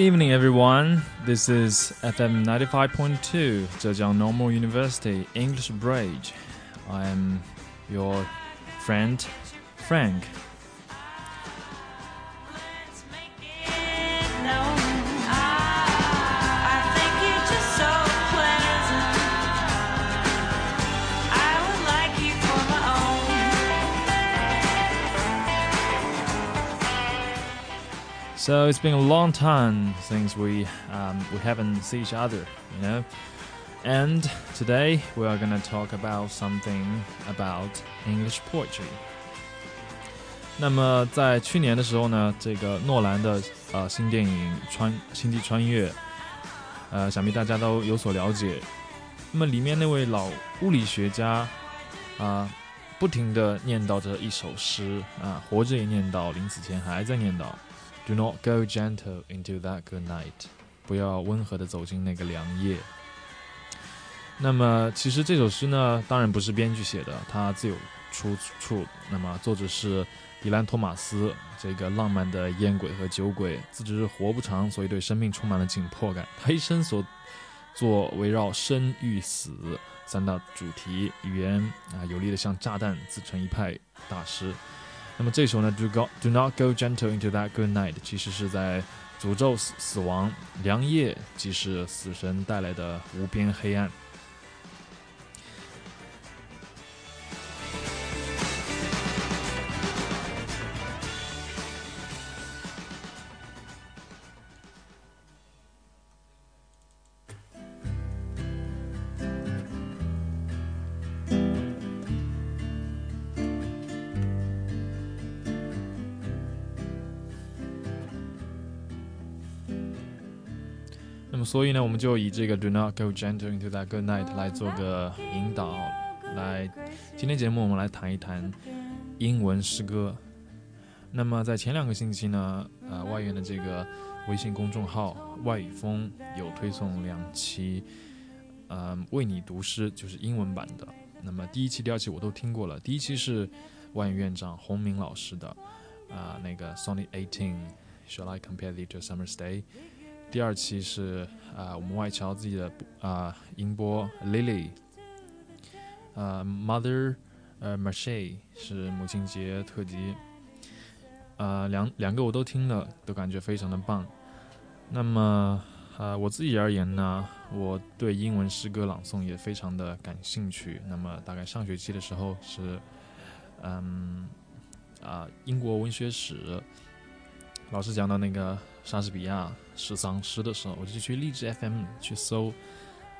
evening, everyone. This is FM 95.2, Zhejiang Normal University English Bridge. I am your friend, Frank. So it's been a long time since we um, we haven't seen each other, you know. And today we are gonna talk about something about English poetry. 那么在去年的时候呢，这个诺兰的呃新电影《穿星际穿越》，呃，想必大家都有所了解。那么里面那位老物理学家啊，不停的念叨着一首诗啊，活着也念叨，临死前还在念叨。Do not go gentle into that good night，不要温和的走进那个凉夜。那么，其实这首诗呢，当然不是编剧写的，它自有出处。那么，作者是迪兰·托马斯，这个浪漫的烟鬼和酒鬼，自知活不长，所以对生命充满了紧迫感。他一生所做围绕生与死三大主题，语言啊有力的像炸弹，自成一派大师。那么这首呢，Do go Do not go gentle into that good night，其实是在诅咒死死亡，良夜即是死神带来的无边黑暗。所以呢，我们就以这个 "Do not go gentle into that good night" 来做个引导。来，今天节目我们来谈一谈英文诗歌。那么在前两个星期呢，呃，外援的这个微信公众号“外语风”有推送两期，呃，为你读诗，就是英文版的。那么第一期、第二期我都听过了。第一期是外语院长洪明老师的，啊，那个 Sony Eighteen，Shall I compare it to a summer's day？第二期是啊，我们外侨自己的啊音波 Lily，呃，Mother，呃，Mache 是母亲节特辑，啊，两两个我都听了，都感觉非常的棒。那么啊，我自己而言呢，我对英文诗歌朗诵也非常的感兴趣。那么大概上学期的时候是，嗯，啊，英国文学史。老师讲到那个莎士比亚诗丧诗的时候，我就去励志 FM 去搜，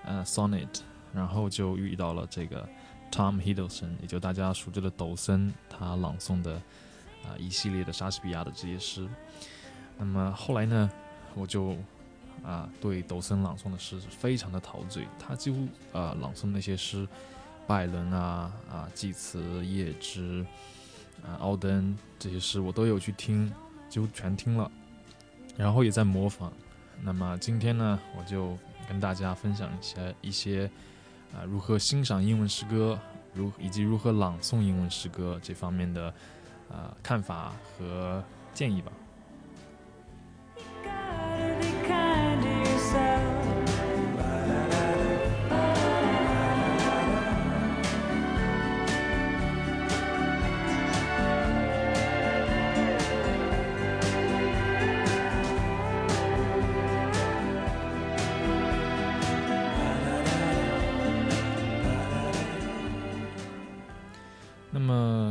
呃，sonnet，然后就遇到了这个 Tom Hiddleston，也就大家熟知的抖森，他朗诵的啊一系列的莎士比亚的这些诗。那么后来呢，我就啊对抖森朗诵的诗是非常的陶醉，他几乎啊朗诵那些诗，拜伦啊啊济慈、叶芝啊奥登这些诗我都有去听。就全听了，然后也在模仿。那么今天呢，我就跟大家分享一些一些啊如何欣赏英文诗歌，如以及如何朗诵英文诗歌这方面的啊看法和建议吧。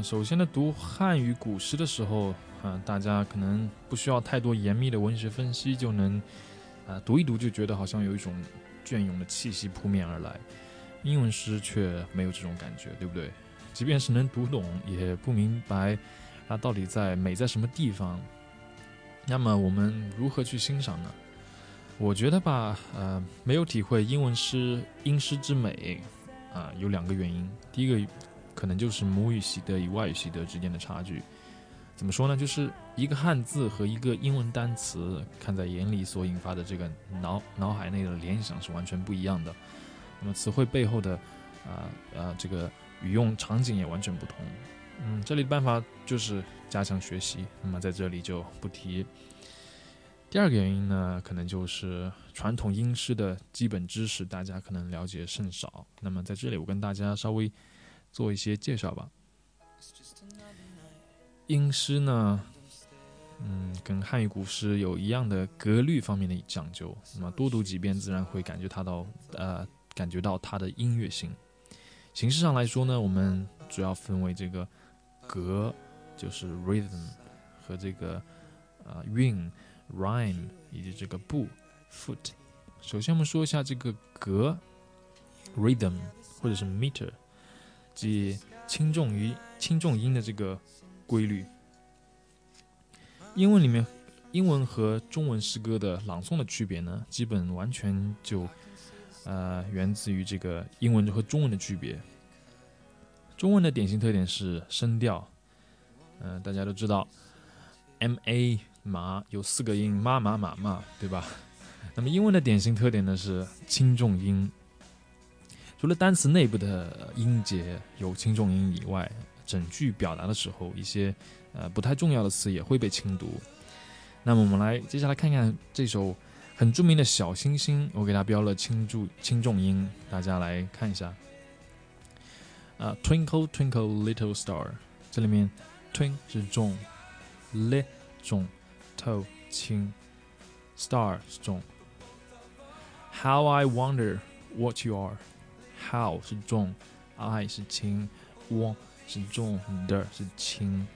首先呢，读汉语古诗的时候，啊，大家可能不需要太多严密的文学分析，就能，啊，读一读就觉得好像有一种隽永的气息扑面而来。英文诗却没有这种感觉，对不对？即便是能读懂，也不明白它到底在美在什么地方。那么我们如何去欣赏呢？我觉得吧，呃，没有体会英文诗英诗之美，啊，有两个原因。第一个。可能就是母语习得与外语习得之间的差距，怎么说呢？就是一个汉字和一个英文单词看在眼里所引发的这个脑脑海内的联想是完全不一样的。那么词汇背后的啊啊这个语用场景也完全不同。嗯，这里的办法就是加强学习。那么在这里就不提。第二个原因呢，可能就是传统英诗的基本知识大家可能了解甚少。那么在这里，我跟大家稍微做一些介绍吧。音诗呢，嗯，跟汉语古诗有一样的格律方面的讲究。那么多读几遍，自然会感觉它到呃，感觉到它的音乐性。形式上来说呢，我们主要分为这个格，就是 rhythm，和这个呃韵。rhyme 以及这个步 foot。首先，我们说一下这个格 rhythm 或者是 meter，即轻重于轻重音的这个规律。英文里面，英文和中文诗歌的朗诵的区别呢，基本完全就呃源自于这个英文和中文的区别。中文的典型特点是声调，嗯，大家都知道，m a。马有四个音，妈马马马，对吧？那么英文的典型特点呢是轻重音。除了单词内部的音节有轻重音以外，整句表达的时候，一些呃不太重要的词也会被轻读。那么我们来接下来看看这首很著名的小星星，我给它标了轻重轻重音，大家来看一下。啊，Twinkle Twinkle Little Star，这里面 twin 是重，li 重。toe 轻，star 是重。How I wonder what you are。How 是重，I 是轻，what 是重，the 是轻，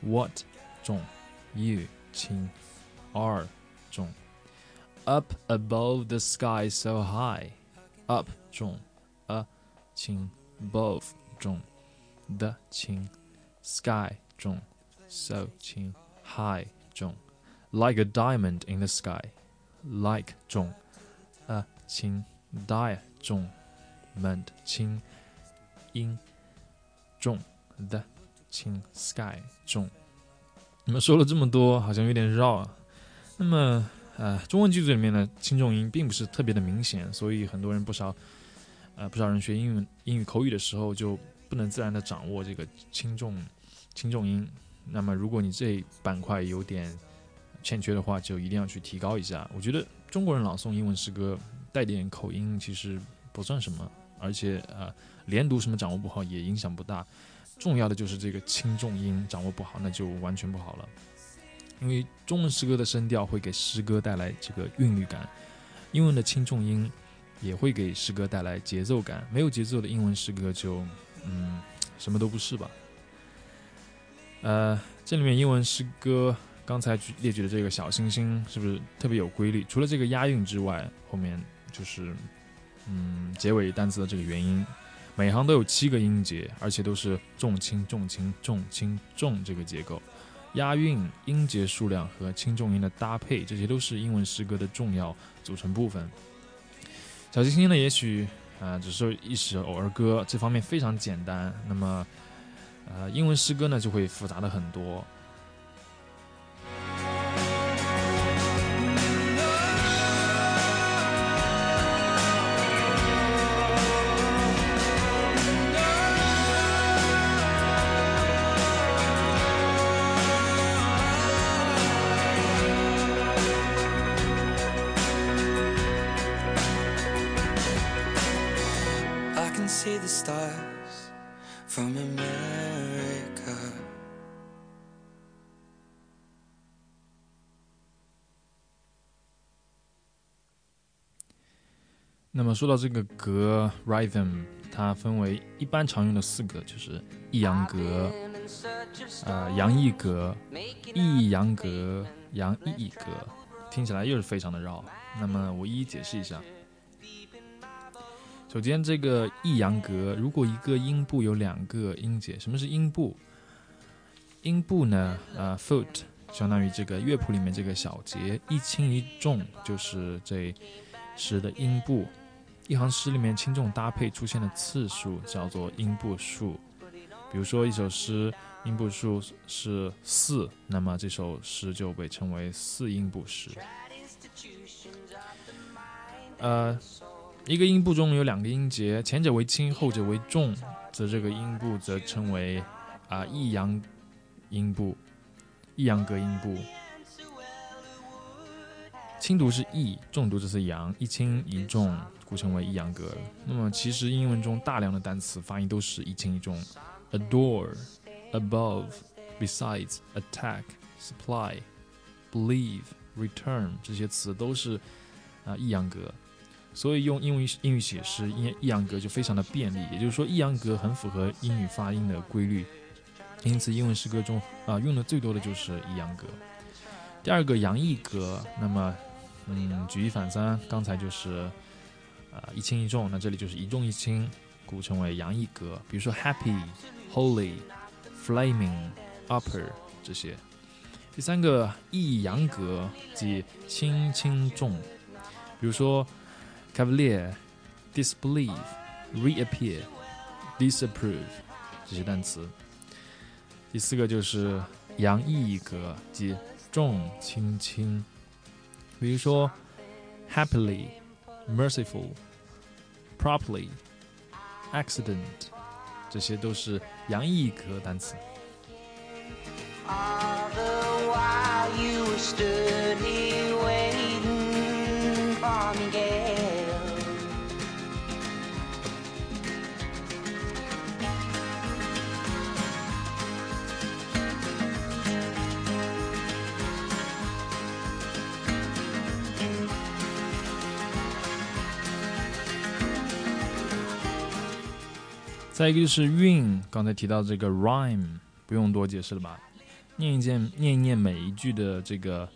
what 重，you 轻，are 重。Up above the sky so high。Up 重，a 轻，above 重，the 轻，sky 重，so 轻，high 重。like a diamond in the sky, like 重，a 轻，die 重 ，mend 轻，音重，the 轻，sky 重。那么说了这么多，好像有点绕啊。那么，呃，中文句子里面的轻重音并不是特别的明显，所以很多人不少，呃，不少人学英语英语口语的时候就不能自然的掌握这个轻重轻重音。那么，如果你这板块有点欠缺的话，就一定要去提高一下。我觉得中国人朗诵英文诗歌带点口音其实不算什么，而且呃，连读什么掌握不好也影响不大。重要的就是这个轻重音掌握不好，那就完全不好了。因为中文诗歌的声调会给诗歌带来这个韵律感，英文的轻重音也会给诗歌带来节奏感。没有节奏的英文诗歌就嗯什么都不是吧。呃，这里面英文诗歌。刚才列举的这个小星星是不是特别有规律？除了这个押韵之外，后面就是嗯结尾单词的这个元音，每行都有七个音节，而且都是重轻重轻重轻重这个结构。押韵、音节数量和轻重音的搭配，这些都是英文诗歌的重要组成部分。小星星呢，也许啊只是一首儿歌，这方面非常简单。那么呃，英文诗歌呢就会复杂的很多。那么说到这个格 rhythm，它分为一般常用的四个，就是抑扬格、呃扬抑格、抑扬格、扬抑抑格，听起来又是非常的绕。那么我一一解释一下。首先，这个抑扬格，如果一个音部有两个音节，什么是音部？音部呢？呃，foot 相当于这个乐谱里面这个小节，一轻一重就是这诗的音部。一行诗里面轻重搭配出现的次数叫做音部数。比如说一首诗音部数是四，那么这首诗就被称为四音部诗。呃，一个音部中有两个音节，前者为轻，后者为重，则这个音部则称为啊抑扬音部、抑扬格音部。轻读是抑，重读就是阳，一轻一重，故称为一阳格。那么其实英文中大量的单词发音都是一轻一重，adore、above、besides、attack、supply、believe、return 这些词都是啊一阳格。所以用英语英语写诗，一一阳格就非常的便利。也就是说，一阳格很符合英语发音的规律，因此英文诗歌中啊用的最多的就是一阳格。第二个阳一格，那么嗯举一反三，刚才就是啊一轻一重，那这里就是一重一轻，故称为阳一格。比如说 happy、holy、flaming、upper 这些。第三个一阳格，即轻轻重，比如说。Cavalier, disbelieve, reappear, disapprove 这些单词。第四个就是阳一格，即重轻轻。比如说，happily, merciful, properly, accident，这些都是阳一格单词。 再一个就是韵，刚才提到这个 rhyme，不用多解释了吧？念一念，念一念每一句的这个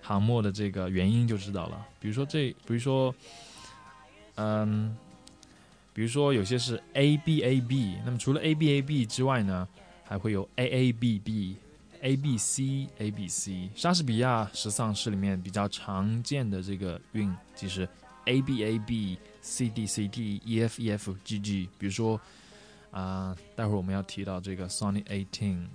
行末的这个元音就知道了。比如说这，比如说，嗯，比如说有些是 a b a b，那么除了 a b a b 之外呢，还会有 a a b b、a b c、a b c。莎士比亚十四行诗里面比较常见的这个韵，即是 a b a b、c d c d、e f e f g g。比如说。啊，待会儿我们要提到这个 Sony Eighteen。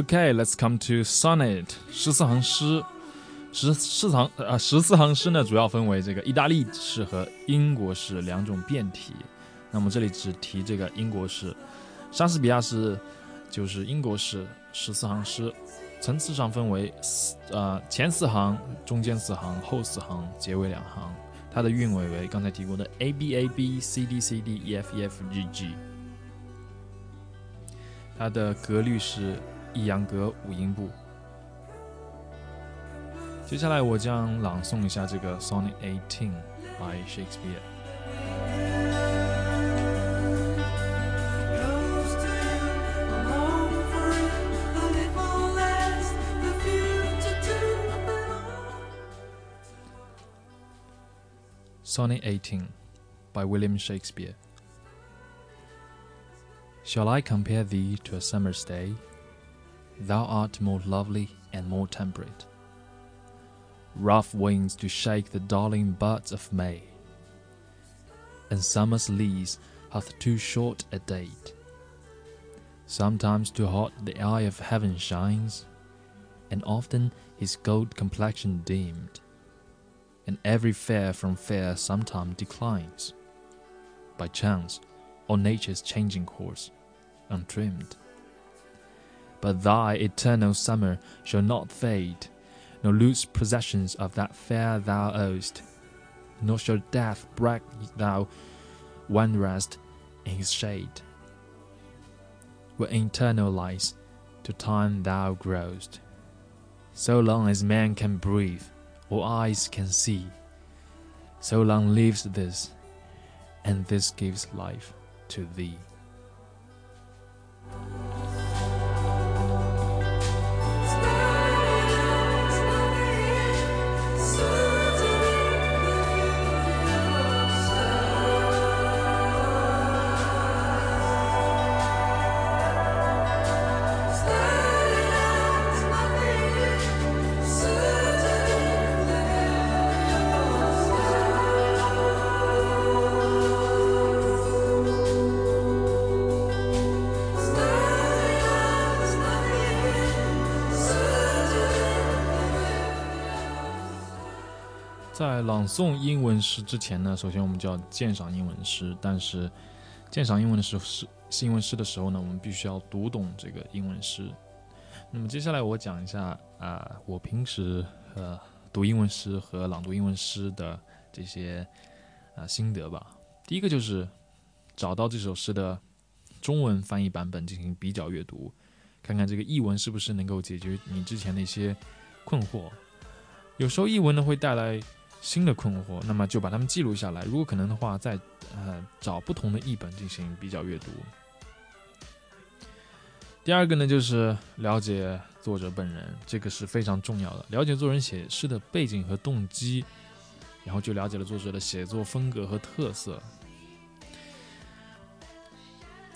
OK，let's come to sonnet 十四行诗。十四行啊，十四行诗呢，主要分为这个意大利式和英国式两种变体。那么这里只提这个英国式。莎士比亚是就是英国式十四行诗，层次上分为四呃前四行、中间四行、后四行、结尾两行。它的韵尾为刚才提过的 A B A B C D C D E F E F G G。它的格律是。一阳格五音部。接下来我将朗诵一下这个 Sonnet Eighteen by Shakespeare。Sonnet 18 by William Shakespeare. Shall I compare thee to a summer's day? Thou art more lovely and more temperate. Rough winds to shake the darling buds of May, and summer's lease hath too short a date. Sometimes too hot the eye of heaven shines, and often his gold complexion dimmed, and every fair from fair sometime declines, by chance or nature's changing course, untrimmed. But thy eternal summer shall not fade, nor lose possessions of that fair thou owest, nor shall death break thou one rest in his shade. When eternal lies to time thou growest, so long as man can breathe or eyes can see, so long lives this, and this gives life to thee. 在朗诵英文诗之前呢，首先我们就要鉴赏英文诗。但是鉴赏英文的时候是英文诗的时候呢，我们必须要读懂这个英文诗。那么接下来我讲一下啊，我平时呃读英文诗和朗读英文诗的这些啊心得吧。第一个就是找到这首诗的中文翻译版本进行比较阅读，看看这个译文是不是能够解决你之前的一些困惑。有时候译文呢会带来新的困惑，那么就把它们记录下来。如果可能的话，再呃找不同的译本进行比较阅读。第二个呢，就是了解作者本人，这个是非常重要的。了解作人写诗的背景和动机，然后就了解了作者的写作风格和特色。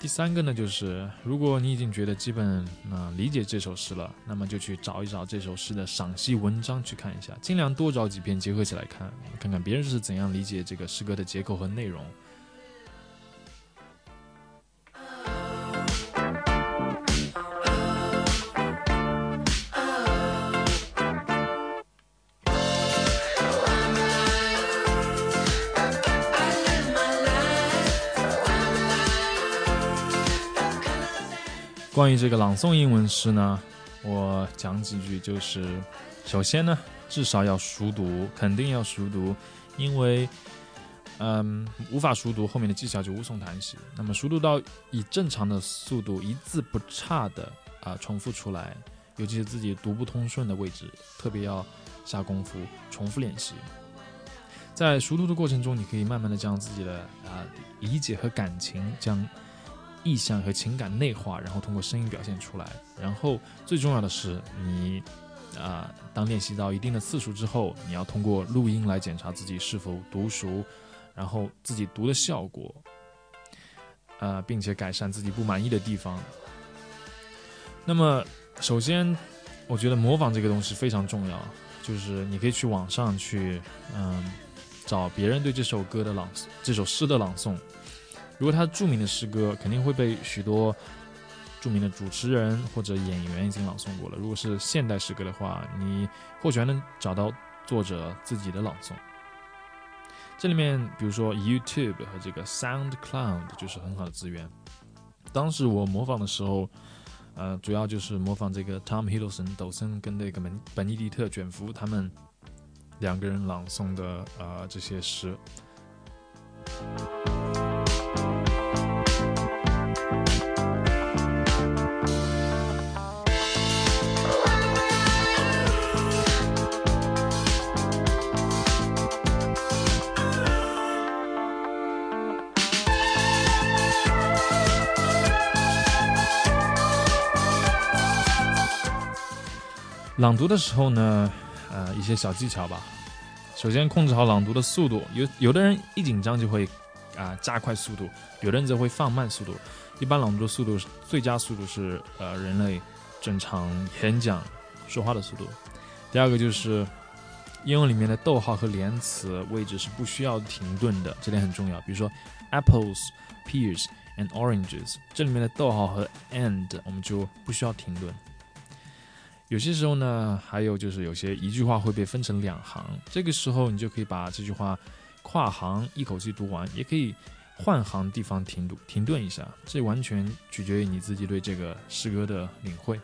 第三个呢，就是如果你已经觉得基本啊理解这首诗了，那么就去找一找这首诗的赏析文章去看一下，尽量多找几篇结合起来看，看看别人是怎样理解这个诗歌的结构和内容。关于这个朗诵英文诗呢，我讲几句，就是首先呢，至少要熟读，肯定要熟读，因为，嗯，无法熟读，后面的技巧就无从谈起。那么熟读到以正常的速度，一字不差的啊重复出来，尤其是自己读不通顺的位置，特别要下功夫重复练习。在熟读的过程中，你可以慢慢的将自己的啊理解和感情将。意象和情感内化，然后通过声音表现出来。然后最重要的是，你啊，当练习到一定的次数之后，你要通过录音来检查自己是否读熟，然后自己读的效果，呃，并且改善自己不满意的地方。那么，首先，我觉得模仿这个东西非常重要，就是你可以去网上去，嗯，找别人对这首歌的朗诵这首诗的朗诵。如果他著名的诗歌，肯定会被许多著名的主持人或者演员已经朗诵过了。如果是现代诗歌的话，你或许还能找到作者自己的朗诵。这里面，比如说 YouTube 和这个 SoundCloud 就是很好的资源。当时我模仿的时候，呃，主要就是模仿这个 Tom Hiddleston 抖森跟那个本本尼迪特卷福他们两个人朗诵的呃这些诗。朗读的时候呢，呃，一些小技巧吧。首先控制好朗读的速度，有有的人一紧张就会啊加快速度，有的人则会放慢速度。一般朗读的速度最佳速度是呃人类正常演讲说话的速度。第二个就是英文里面的逗号和连词位置是不需要停顿的，这点很重要。比如说 apples, pears and oranges，这里面的逗号和 and 我们就不需要停顿。有些时候呢，还有就是有些一句话会被分成两行，这个时候你就可以把这句话跨行一口气读完，也可以换行地方停读停顿一下，这完全取决于你自己对这个诗歌的领会。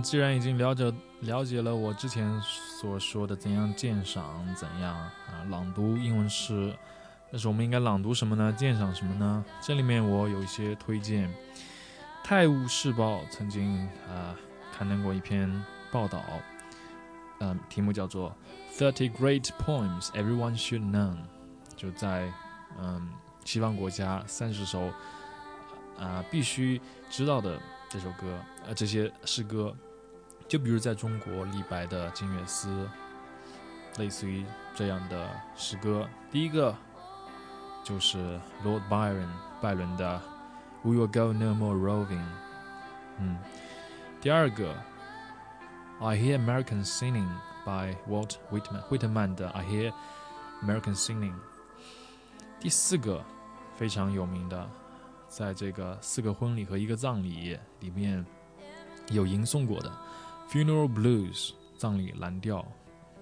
既然已经了解了解了我之前所说的怎样鉴赏、怎样啊朗读英文诗，但是我们应该朗读什么呢？鉴赏什么呢？这里面我有一些推荐。《泰晤士报》曾经啊刊登过一篇报道，嗯，题目叫做《Thirty great poems everyone should know，就在嗯西方国家三十首啊必须知道的这首歌呃这些诗歌，就比如在中国李白的《静月思》，类似于这样的诗歌。第一个就是 Lord Byron 拜伦的 We will go no more roving，嗯，第二个 I hear American singing"。by Walt Whitman，惠特曼的《I Hear American Singing》。第四个非常有名的，在这个四个婚礼和一个葬礼里面有吟诵过的《Funeral Blues》葬礼蓝调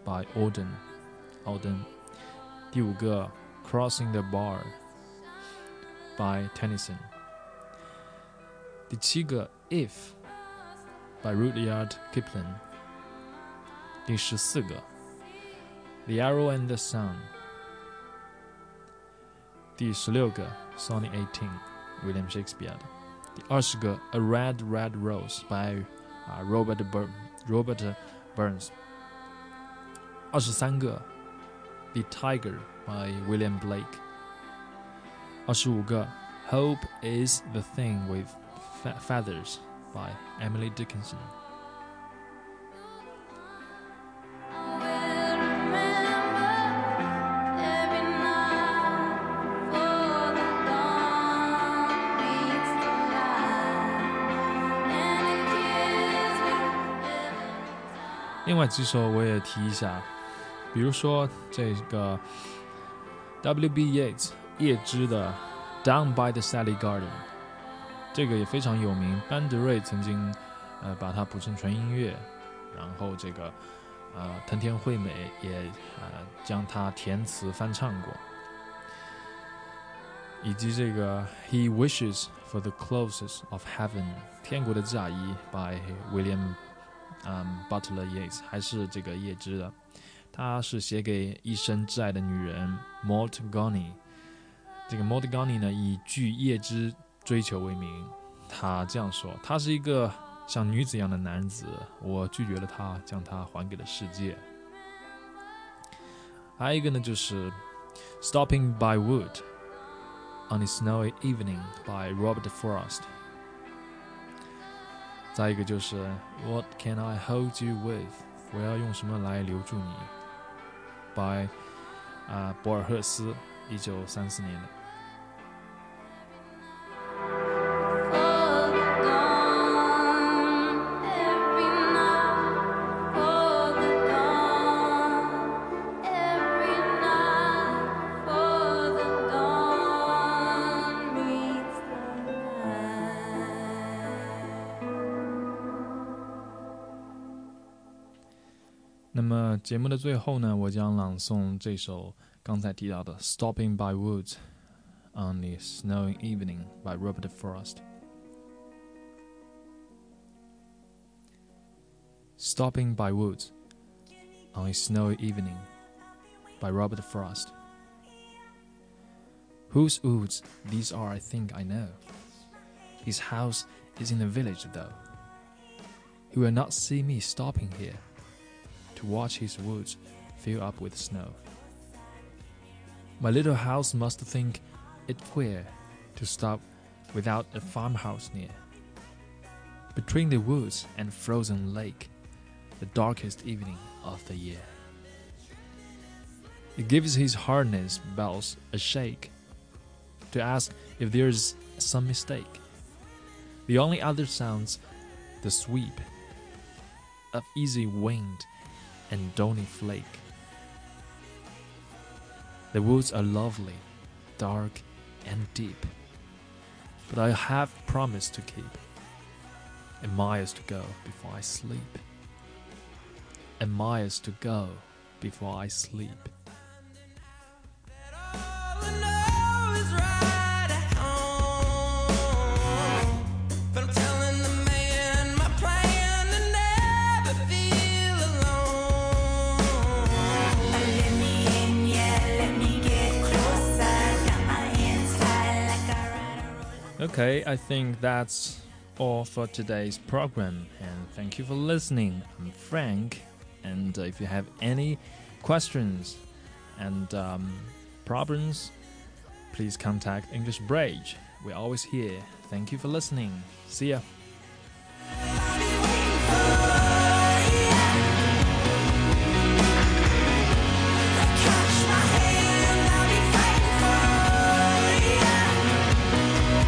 by Auden 奥登。第五个《Crossing the Bar》by Tennyson。第七个《If》by Rudyard Kipling。第十四个，《The Arrow and the Sun》。第十六个，《Sonnet Eighteen》，William Shakespeare 的。第二十个，《A Red Red Rose》by 啊 Robert Bur Robert Burns。二十三个，《The Tiger》by William Blake。二十五个，《Hope is the Thing with Feathers》by Emily Dickinson。 几首我也提一下，比如说这个 W.B. Yeats 叶芝的《Down by the Sally Garden》，这个也非常有名。班德瑞曾经呃把它谱成纯音乐，然后这个呃藤田惠美也呃将它填词翻唱过，以及这个 He Wishes for the Closes of Heaven 天国的嫁衣 by William。嗯，Butler Yeats 还是这个叶芝的，他是写给一生挚爱的女人 Maud Gonny。这个 Maud Gonny 呢，以拒叶芝追求为名。他这样说：“他是一个像女子一样的男子，我拒绝了他，将他还给了世界。”还有一个呢，就是 Stopping by Wood on a Snowy Evening by Robert Frost。再一个就是 What can I hold you with？我要用什么来留住你？by 啊博尔赫斯，一九三四年的。节目的最后呢，我将朗诵这首刚才提到的《Stopping by Woods on the Snowing Evening》by Robert Frost。Stopping by Woods on a Snowy Evening by Robert Frost. Whose woods these are, I think I know. His house is in the village, though. He will not see me stopping here to watch his woods fill up with snow. My little house must think it queer to stop without a farmhouse near. Between the woods and frozen lake, the darkest evening of the year. It gives his harness bells a shake to ask if there's some mistake. The only other sounds the sweep of easy wind and downy flake. The woods are lovely, dark, and deep, but I have promised to keep. And miles to go before I sleep. And miles to go before I sleep. Okay, I think that's all for today's program, and thank you for listening. I'm Frank, and uh, if you have any questions and um, problems, please contact English Bridge. We're always here. Thank you for listening. See ya.